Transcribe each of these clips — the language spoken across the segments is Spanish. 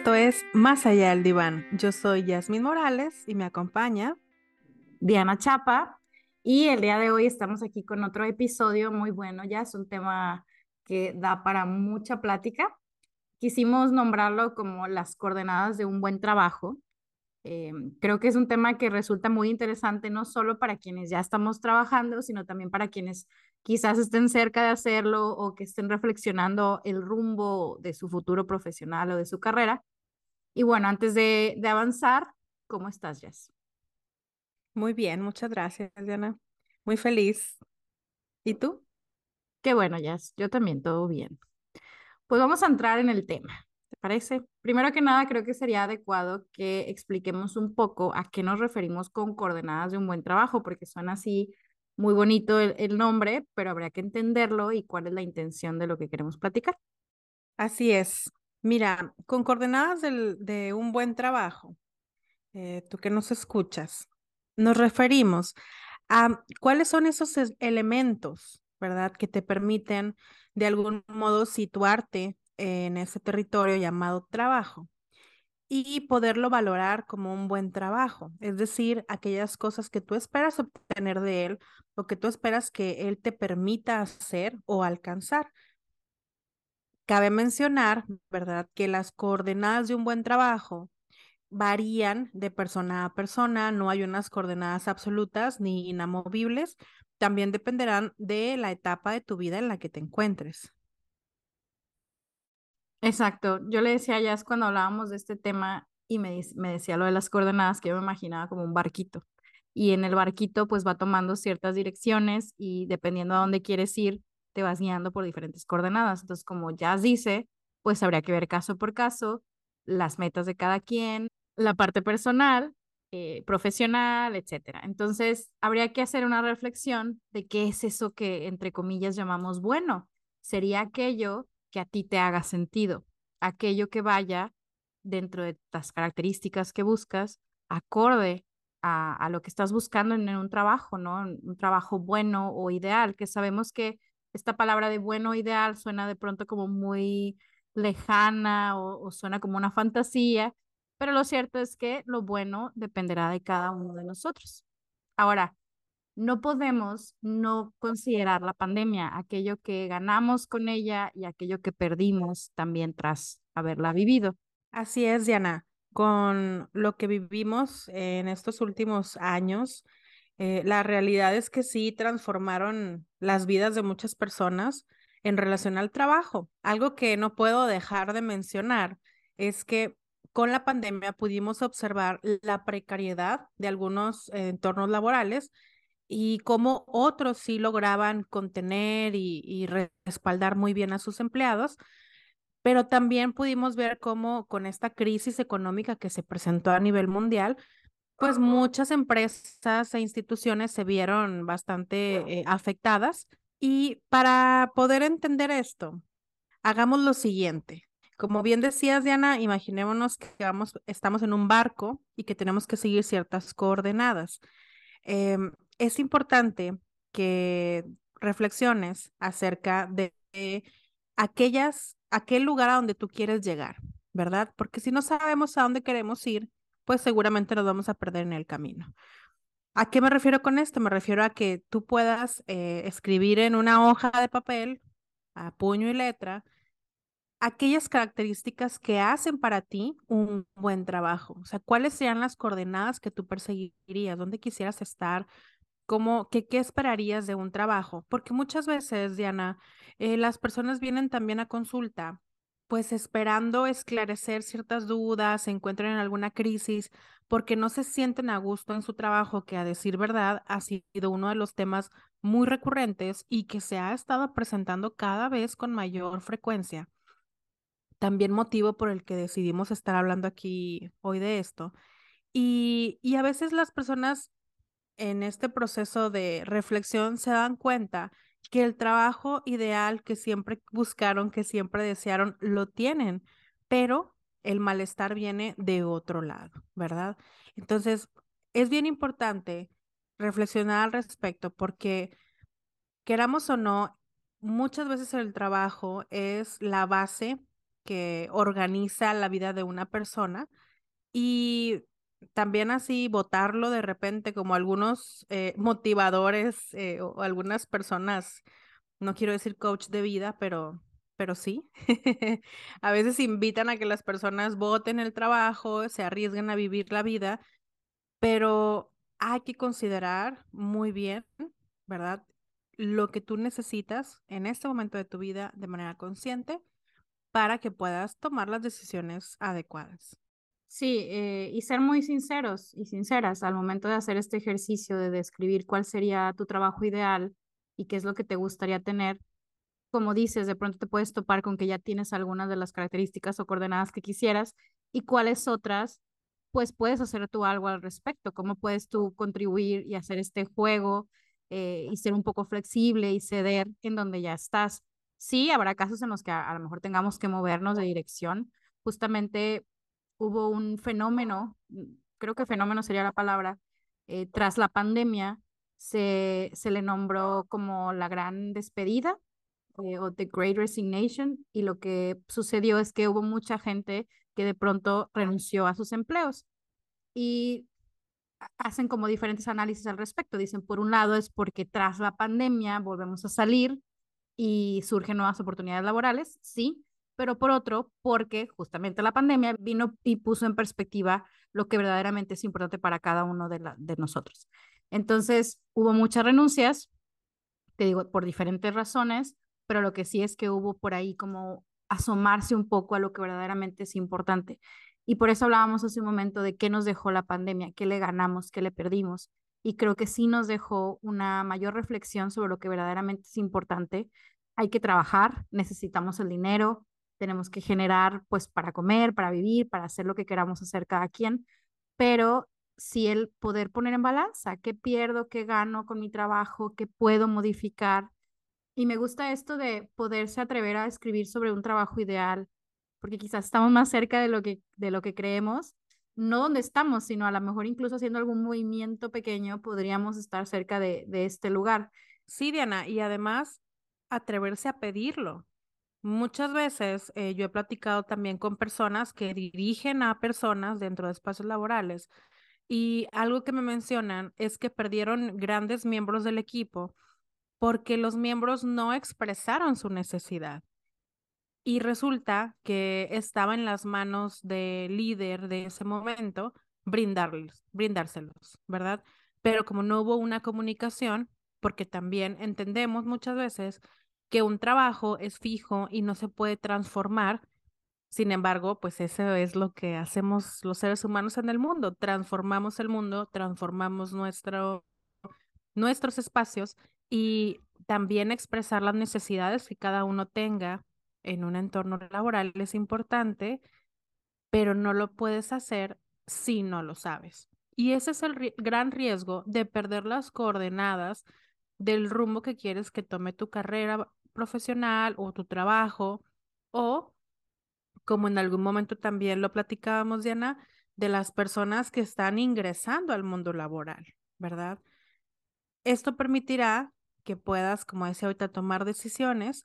Esto es Más allá del diván. Yo soy Yasmín Morales y me acompaña Diana Chapa. Y el día de hoy estamos aquí con otro episodio muy bueno. Ya es un tema que da para mucha plática. Quisimos nombrarlo como las coordenadas de un buen trabajo. Eh, creo que es un tema que resulta muy interesante no solo para quienes ya estamos trabajando, sino también para quienes quizás estén cerca de hacerlo o que estén reflexionando el rumbo de su futuro profesional o de su carrera. Y bueno, antes de, de avanzar, ¿cómo estás, Jess? Muy bien, muchas gracias, Diana. Muy feliz. ¿Y tú? Qué bueno, Jess. Yo también, todo bien. Pues vamos a entrar en el tema. ¿Te parece? Primero que nada, creo que sería adecuado que expliquemos un poco a qué nos referimos con coordenadas de un buen trabajo, porque suena así muy bonito el, nombre, pero habría que entenderlo y cuál es la intención de lo que queremos platicar. Así es. Mira, con coordenadas de un buen trabajo, eh, tú que nos escuchas, nos referimos a cuáles son esos elementos, ¿verdad? Que te permiten de algún modo situarte en ese territorio llamado trabajo y poderlo valorar como un buen trabajo, es decir, aquellas cosas que tú esperas obtener de él o que tú esperas que él te permita hacer o alcanzar. Cabe mencionar, ¿verdad?, que las coordenadas de un buen trabajo varían de persona a persona, no hay unas coordenadas absolutas ni inamovibles, también dependerán de la etapa de tu vida en la que te encuentres. Exacto, yo le decía a Jazz cuando hablábamos de este tema y me, me decía lo de las coordenadas que yo me imaginaba como un barquito y en el barquito pues va tomando ciertas direcciones y dependiendo a dónde quieres ir, te vas guiando por diferentes coordenadas. Entonces, como Jazz dice, pues habría que ver caso por caso las metas de cada quien, la parte personal, eh, profesional, etcétera. Entonces, habría que hacer una reflexión de qué es eso que, entre comillas, llamamos bueno. Sería aquello que a ti te haga sentido, aquello que vaya dentro de las características que buscas, acorde a, lo que estás buscando en, un trabajo, ¿no? Un trabajo bueno o ideal, que sabemos que esta palabra de bueno o ideal suena de pronto como muy lejana o suena como una fantasía, pero lo cierto es que lo bueno dependerá de cada uno de nosotros. Ahora, no podemos no considerar la pandemia, aquello que ganamos con ella y aquello que perdimos también tras haberla vivido. Así es, Diana. Con lo que vivimos en estos últimos años, eh, la realidad es que sí transformaron las vidas de muchas personas en relación al trabajo. Algo que no puedo dejar de mencionar es que con la pandemia pudimos observar la precariedad de algunos entornos laborales y cómo otros sí lograban contener y, respaldar muy bien a sus empleados, pero también pudimos ver cómo con esta crisis económica que se presentó a nivel mundial, pues muchas empresas e instituciones se vieron bastante eh, afectadas. Y para poder entender esto, hagamos lo siguiente. Como bien decías, Diana, imaginémonos que vamos, estamos en un barco y que tenemos que seguir ciertas coordenadas. Em, es importante que reflexiones acerca de, aquellas, aquel lugar a donde tú quieres llegar, ¿verdad? Porque si no sabemos a dónde queremos ir, pues seguramente nos vamos a perder en el camino. ¿A qué me refiero con esto? Me refiero a que tú puedas eh, escribir en una hoja de papel, a puño y letra, aquellas características que hacen para ti un buen trabajo. O sea, ¿cuáles serían las coordenadas que tú perseguirías? ¿Dónde quisieras estar? ¿Cómo, qué, qué esperarías de un trabajo? Porque muchas veces, Diana, eh, las personas vienen también a consulta, pues esperando esclarecer ciertas dudas, se encuentran en alguna crisis, porque no se sienten a gusto en su trabajo, que a decir verdad ha sido uno de los temas muy recurrentes y que se ha estado presentando cada vez con mayor frecuencia también motivo por el que decidimos estar hablando aquí hoy de esto. Y, y a veces las personas en este proceso de reflexión se dan cuenta que el trabajo ideal que siempre buscaron, que siempre desearon, lo tienen, pero el malestar viene de otro lado, ¿verdad? Entonces, es bien importante reflexionar al respecto porque queramos o no, muchas veces el trabajo es la base que organiza la vida de una persona y también así votarlo de repente como algunos eh, motivadores eh, o algunas personas, no quiero decir coach de vida, pero, pero sí, a veces invitan a que las personas voten el trabajo, se arriesguen a vivir la vida, pero hay que considerar muy bien, ¿verdad? Lo que tú necesitas en este momento de tu vida de manera consciente para que puedas tomar las decisiones adecuadas. Sí, eh, y ser muy sinceros y sinceras al momento de hacer este ejercicio de describir cuál sería tu trabajo ideal y qué es lo que te gustaría tener. Como dices, de pronto te puedes topar con que ya tienes algunas de las características o coordenadas que quisieras y cuáles otras, pues puedes hacer tú algo al respecto, cómo puedes tú contribuir y hacer este juego eh, y ser un poco flexible y ceder en donde ya estás. Sí, habrá casos en los que a, a lo mejor tengamos que movernos de dirección. Justamente hubo un fenómeno, mm, creo que fenómeno sería la palabra, eh, tras la pandemia se, se le nombró como la gran despedida eh, o The Great Resignation y lo que sucedió es que hubo mucha gente que de pronto renunció a sus empleos y hacen como diferentes análisis al respecto. Dicen, por un lado es porque tras la pandemia volvemos a salir y surgen nuevas oportunidades laborales, sí, pero por otro, porque justamente la pandemia vino y puso en perspectiva lo que verdaderamente es importante para cada uno de, la, de nosotros. Entonces, hubo muchas renuncias, te digo, por diferentes razones, pero lo que sí es que hubo por ahí como asomarse un poco a lo que verdaderamente es importante. Y por eso hablábamos hace un momento de qué nos dejó la pandemia, qué le ganamos, qué le perdimos. Y creo que sí nos dejó una mayor reflexión sobre lo que verdaderamente es importante. Hay que trabajar, necesitamos el dinero, tenemos que generar pues para comer, para vivir, para hacer lo que queramos hacer cada quien, pero si el poder poner en balanza, qué pierdo, qué gano con mi trabajo, qué puedo modificar. Y me gusta esto de poderse atrever a escribir sobre un trabajo ideal, porque quizás estamos más cerca de lo que, de lo que creemos, no donde estamos, sino a lo mejor incluso haciendo algún movimiento pequeño podríamos estar cerca de, de este lugar. Sí, Diana, y además atreverse a pedirlo, Muchas veces eh, yo he platicado también con personas que dirigen a personas dentro de espacios laborales y algo que me mencionan es que perdieron grandes miembros del equipo porque los miembros no expresaron su necesidad. Y resulta que estaba en las manos del líder de ese momento brindarles, brindárselos, ¿verdad? Pero como no hubo una comunicación, porque también entendemos muchas veces que un trabajo es fijo y no se puede transformar. Sin embargo, pues eso es lo que hacemos los seres humanos en el mundo. Transformamos el mundo, transformamos nuestro, nuestros espacios y también expresar las necesidades que cada uno tenga en un entorno laboral es importante, pero no lo puedes hacer si no lo sabes. Y ese es el gran riesgo de perder las coordenadas del rumbo que quieres que tome tu carrera profesional o tu trabajo o como en algún momento también lo platicábamos, Diana, de las personas que están ingresando al mundo laboral, ¿verdad? Esto permitirá que puedas, como decía ahorita, tomar decisiones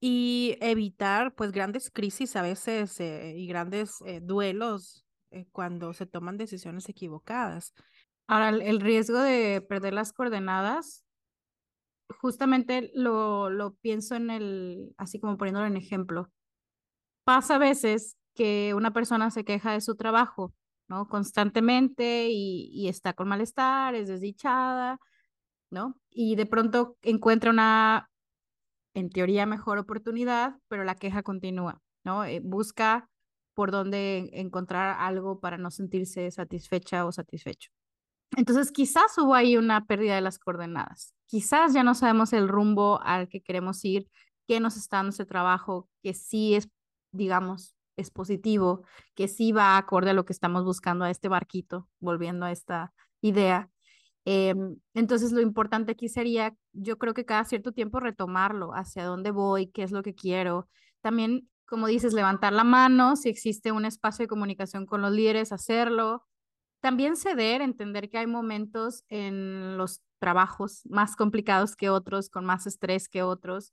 y evitar pues grandes crisis a veces eh, y grandes eh, duelos eh, cuando se toman decisiones equivocadas. Ahora, el riesgo de perder las coordenadas justamente lo, lo pienso en el, así como poniéndolo en ejemplo. Pasa a veces que una persona se queja de su trabajo, ¿no? Constantemente y, y está con malestar, es desdichada, ¿no? Y de pronto encuentra una, en teoría, mejor oportunidad, pero la queja continúa, ¿no? Eh, busca por dónde encontrar algo para no sentirse satisfecha o satisfecho. Entonces, quizás hubo ahí una pérdida de las coordenadas. Quizás ya no sabemos el rumbo al que queremos ir, qué nos está dando ese trabajo, que sí es, digamos, es positivo, que sí va acorde a lo que estamos buscando a este barquito, volviendo a esta idea. Em, entonces, lo importante aquí sería, yo creo que cada cierto tiempo retomarlo, hacia dónde voy, qué es lo que quiero. También, como dices, levantar la mano, si existe un espacio de comunicación con los líderes, hacerlo, también ceder, entender que hay momentos en los trabajos más complicados que otros, con más estrés que otros,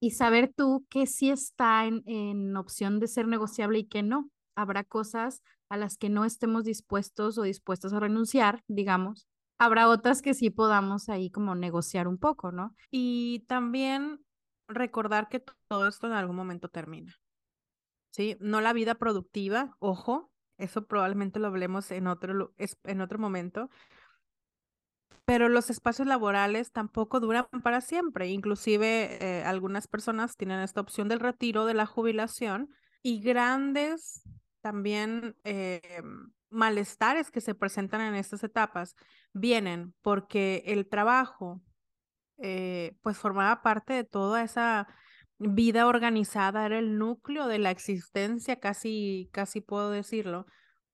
y saber tú que sí está en, en opción de ser negociable y que no. Habrá cosas a las que no estemos dispuestos o dispuestos a renunciar, digamos. Habrá otras que sí podamos ahí como negociar un poco, ¿no? Y también recordar que todo esto en algún momento termina. ¿Sí? No la vida productiva, ojo, eso probablemente lo hablemos en otro, en otro momento, pero los espacios laborales tampoco duran para siempre. Inclusive eh, algunas personas tienen esta opción del retiro, de la jubilación y grandes también eh, malestares que se presentan en estas etapas vienen porque el trabajo eh, pues formaba parte de toda esa vida organizada, era el núcleo de la existencia, casi, casi puedo decirlo.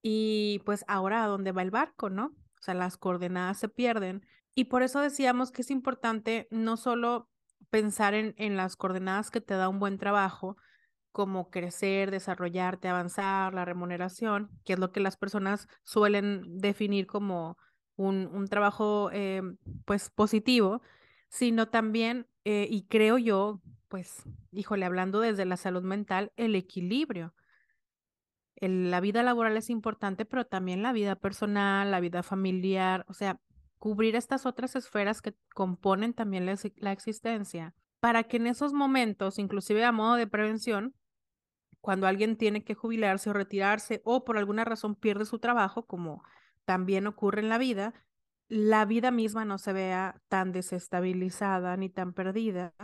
Y pues ahora a dónde va el barco, ¿no? O sea, las coordenadas se pierden. Y por eso decíamos que es importante no solo pensar en, en las coordenadas que te da un buen trabajo, como crecer, desarrollarte, avanzar, la remuneración, que es lo que las personas suelen definir como un, un trabajo eh, pues positivo, sino también, eh, y creo yo, pues, híjole, hablando desde la salud mental, el equilibrio. la vida laboral es importante, pero también la vida personal, la vida familiar, o sea, cubrir estas otras esferas que componen también la, la existencia, para que en esos momentos, inclusive a modo de prevención, cuando alguien tiene que jubilarse o retirarse o por alguna razón pierde su trabajo, como también ocurre en la vida, la vida misma no se vea tan desestabilizada ni tan perdida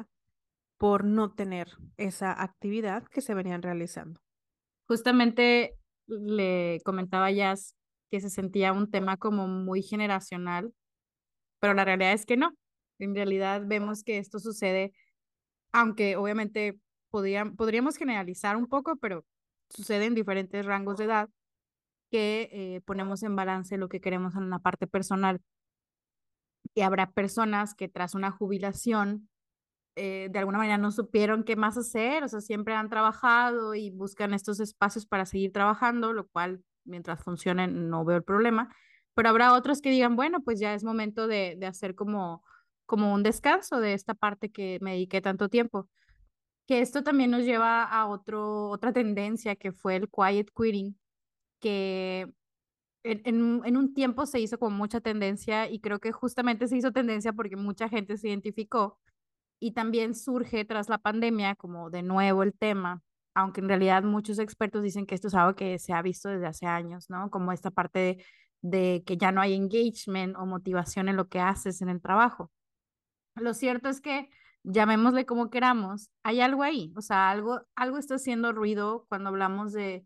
por no tener esa actividad que se venían realizando. Justamente le comentaba Jazz que se sentía un tema como muy generacional, pero la realidad es que no. En realidad vemos que esto sucede, aunque obviamente podríamos generalizar un poco, pero sucede en diferentes rangos de edad que eh, ponemos en balance lo que queremos en la parte personal. Y habrá personas que tras una jubilación eh, de alguna manera no supieron qué más hacer, o sea, siempre han trabajado y buscan estos espacios para seguir trabajando, lo cual mientras funcionen no veo el problema, pero habrá otros que digan, bueno, pues ya es momento de, de hacer como, como un descanso de esta parte que me dediqué tanto tiempo. Que esto también nos lleva a otro, otra tendencia que fue el quiet quitting, que en, en, un tiempo se hizo con mucha tendencia y creo que justamente se hizo tendencia porque mucha gente se identificó y también surge tras la pandemia como de nuevo el tema, aunque en realidad muchos expertos dicen que esto es algo que se ha visto desde hace años, ¿no? Como esta parte de, que ya no hay engagement o motivación en lo que haces en el trabajo. Lo cierto es que llamémosle como queramos, hay algo ahí, o sea, algo, algo está haciendo ruido cuando hablamos de,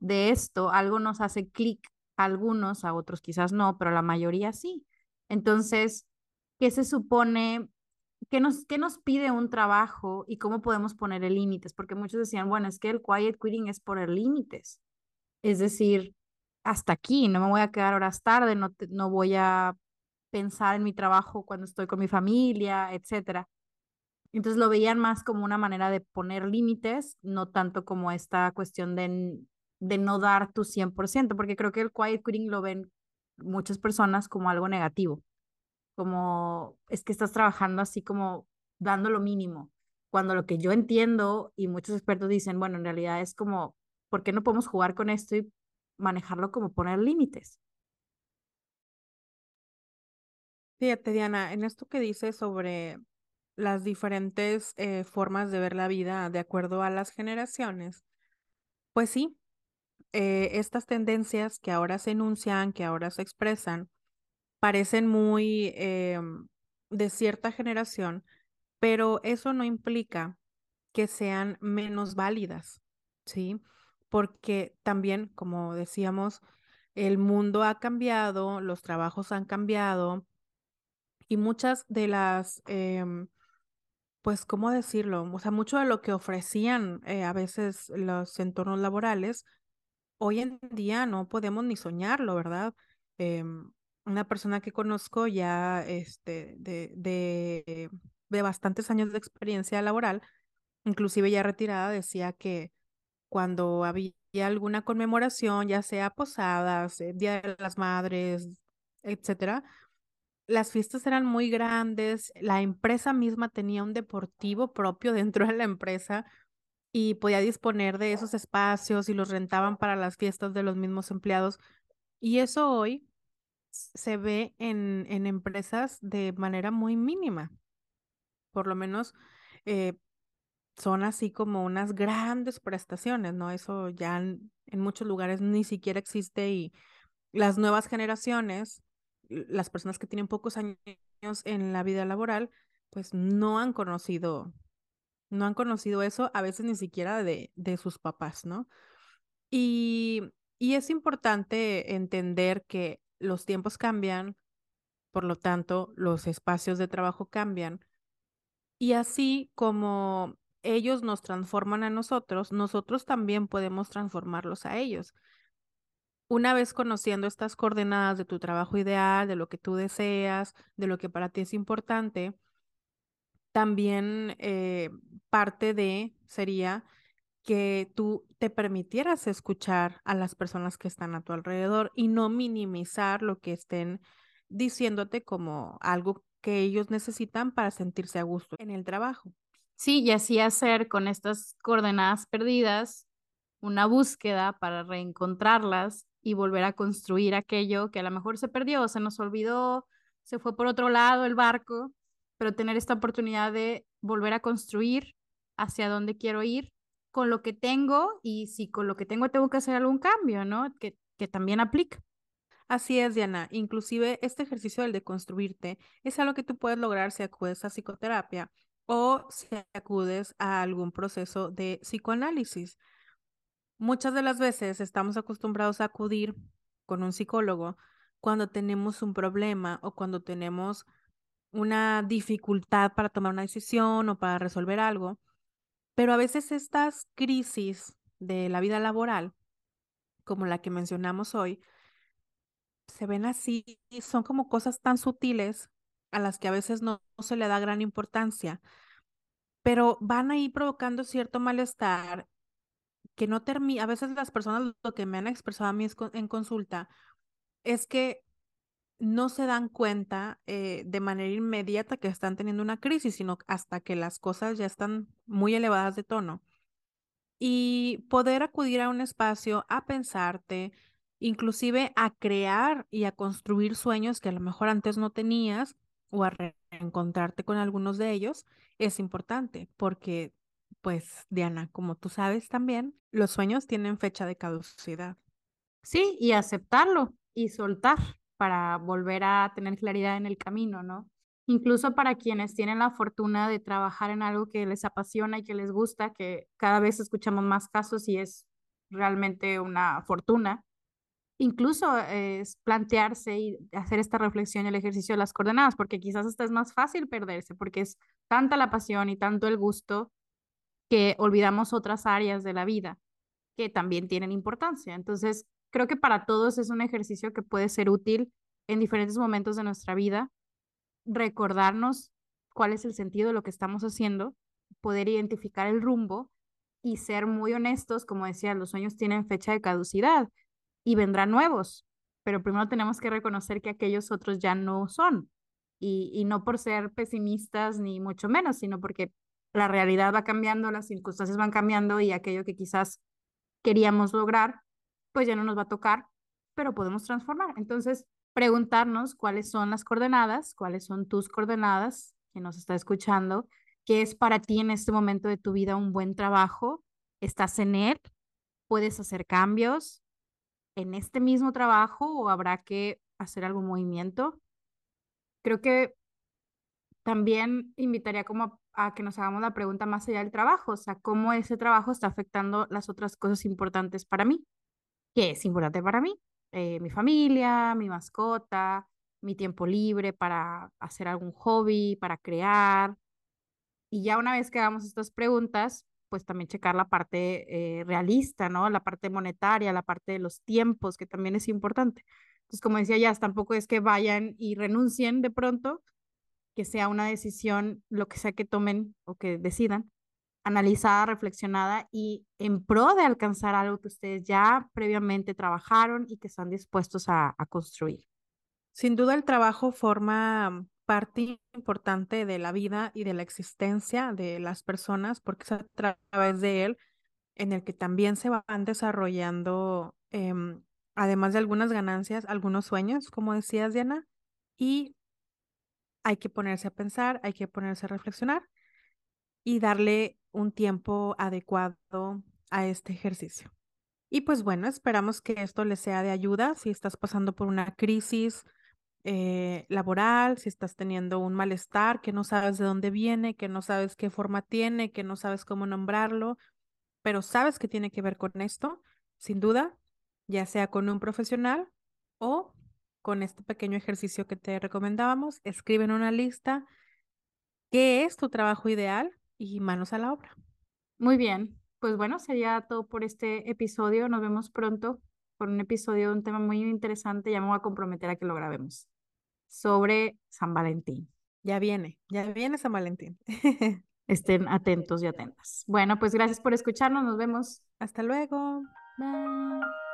de esto, algo nos hace clic a algunos, a otros quizás no, pero a la mayoría sí. Entonces, ¿qué se supone? ¿Qué nos, qué nos pide un trabajo y cómo podemos poner límites? Porque muchos decían, bueno, es que el quiet quitting es poner límites. Es decir, hasta aquí, no me voy a quedar horas tarde, no, no voy a pensar en mi trabajo cuando estoy con mi familia, etcétera. Entonces lo veían más como una manera de poner límites, no tanto como esta cuestión de, de no dar tu 100%, porque creo que el quiet quitting lo ven muchas personas como algo negativo, como es que estás trabajando así como dando lo mínimo, cuando lo que yo entiendo y muchos expertos dicen, bueno, en realidad es como, ¿por qué no podemos jugar con esto y manejarlo como poner límites? Fíjate, Diana, en esto que dices sobre las diferentes eh, formas de ver la vida de acuerdo a las generaciones, pues sí, eh, estas tendencias que ahora se enuncian, que ahora se expresan, parecen muy em, de cierta generación, pero eso no implica que sean menos válidas, ¿sí? Porque también, como decíamos, el mundo ha cambiado, los trabajos han cambiado y muchas de las em, pues, ¿cómo decirlo? O sea, mucho de lo que ofrecían eh, a veces los entornos laborales, hoy en día no podemos ni soñarlo, ¿verdad? Em, una persona que conozco ya este, de, de, de bastantes años de experiencia laboral, inclusive ya retirada, decía que cuando había alguna conmemoración, ya sea posadas, eh, Día de las Madres, etcétera, las fiestas eran muy grandes, la empresa misma tenía un deportivo propio dentro de la empresa y podía disponer de esos espacios y los rentaban para las fiestas de los mismos empleados. Y eso hoy se ve en, en empresas de manera muy mínima. Por lo menos eh, son así como unas grandes prestaciones, ¿no? Eso ya en, en muchos lugares ni siquiera existe y las nuevas generaciones las personas que tienen pocos años en la vida laboral, pues no han conocido, no han conocido eso, a veces ni siquiera de, de sus papás, ¿no? Y, y es importante entender que los tiempos cambian, por lo tanto, los espacios de trabajo cambian. Y así como ellos nos transforman a nosotros, nosotros también podemos transformarlos a ellos una vez conociendo estas coordenadas de tu trabajo ideal, de lo que tú deseas, de lo que para ti es importante, también eh, parte de sería que tú te permitieras escuchar a las personas que están a tu alrededor y no minimizar lo que estén diciéndote como algo que ellos necesitan para sentirse a gusto en el trabajo. Sí, y así hacer con estas coordenadas perdidas una búsqueda para reencontrarlas y volver a construir aquello que a lo mejor se perdió, se nos olvidó, se fue por otro lado el barco, pero tener esta oportunidad de volver a construir hacia dónde quiero ir con lo que tengo y si con lo que tengo tengo que hacer algún cambio, ¿no? Que, que también aplica. Así es, Diana. Inclusive este ejercicio del de construirte es algo que tú puedes lograr si acudes a psicoterapia o si acudes a algún proceso de psicoanálisis. Muchas de las veces estamos acostumbrados a acudir con un psicólogo cuando tenemos un problema o cuando tenemos una dificultad para tomar una decisión o para resolver algo, pero a veces estas crisis de la vida laboral, como la que mencionamos hoy, se ven así, son como cosas tan sutiles a las que a veces no, no se le da gran importancia, pero van a ir provocando cierto malestar que no termina, a veces las personas lo que me han expresado a mí en consulta es que no se dan cuenta eh, de manera inmediata que están teniendo una crisis, sino hasta que las cosas ya están muy elevadas de tono. Y poder acudir a un espacio a pensarte, inclusive a crear y a construir sueños que a lo mejor antes no tenías o a reencontrarte con algunos de ellos, es importante porque pues Diana, como tú sabes también, los sueños tienen fecha de caducidad. Sí, y aceptarlo y soltar para volver a tener claridad en el camino, ¿no? Incluso para quienes tienen la fortuna de trabajar en algo que les apasiona y que les gusta, que cada vez escuchamos más casos y es realmente una fortuna. Incluso es plantearse y hacer esta reflexión y el ejercicio de las coordenadas, porque quizás hasta es más fácil perderse, porque es tanta la pasión y tanto el gusto que olvidamos otras áreas de la vida que también tienen importancia. Entonces, creo que para todos es un ejercicio que puede ser útil en diferentes momentos de nuestra vida, recordarnos cuál es el sentido de lo que estamos haciendo, poder identificar el rumbo y ser muy honestos, como decía, los sueños tienen fecha de caducidad y vendrán nuevos, pero primero tenemos que reconocer que aquellos otros ya no son. Y, y no por ser pesimistas ni mucho menos, sino porque la realidad va cambiando, las circunstancias van cambiando y aquello que quizás queríamos lograr, pues ya no nos va a tocar, pero podemos transformar. Entonces, preguntarnos cuáles son las coordenadas, cuáles son tus coordenadas, que nos está escuchando, qué es para ti en este momento de tu vida un buen trabajo, estás en él, puedes hacer cambios en este mismo trabajo o habrá que hacer algún movimiento. Creo que también invitaría como a que nos hagamos la pregunta más allá del trabajo, o sea, cómo ese trabajo está afectando las otras cosas importantes para mí. ¿Qué es importante para mí? Eh, mi familia, mi mascota, mi tiempo libre para hacer algún hobby, para crear. Y ya una vez que hagamos estas preguntas, pues también checar la parte eh, realista, ¿no? La parte monetaria, la parte de los tiempos, que también es importante. Entonces, como decía ya, tampoco es que vayan y renuncien de pronto, que sea una decisión, lo que sea que tomen o que decidan, analizada, reflexionada y en pro de alcanzar algo que ustedes ya previamente trabajaron y que están dispuestos a, construir. Sin duda el trabajo forma parte importante de la vida y de la existencia de las personas porque es a través de él en el que también se van desarrollando, em, además de algunas ganancias, algunos sueños, como decías, Diana, y hay que ponerse a pensar, hay que ponerse a reflexionar y darle un tiempo adecuado a este ejercicio. Y pues bueno, esperamos que esto les sea de ayuda si estás pasando por una crisis eh, laboral, si estás teniendo un malestar que no sabes de dónde viene, que no sabes qué forma tiene, que no sabes cómo nombrarlo, pero sabes que tiene que ver con esto, sin duda, ya sea con un profesional o con este pequeño ejercicio que te recomendábamos, escribe en una lista qué es tu trabajo ideal y manos a la obra. Muy bien, pues bueno, sería todo por este episodio. Nos vemos pronto por un episodio de un tema muy interesante. Ya me voy a comprometer a que lo grabemos sobre San Valentín. Ya viene, ya viene San Valentín. Estén atentos y atentas. Bueno, pues gracias por escucharnos. Nos vemos. Hasta luego. Bye.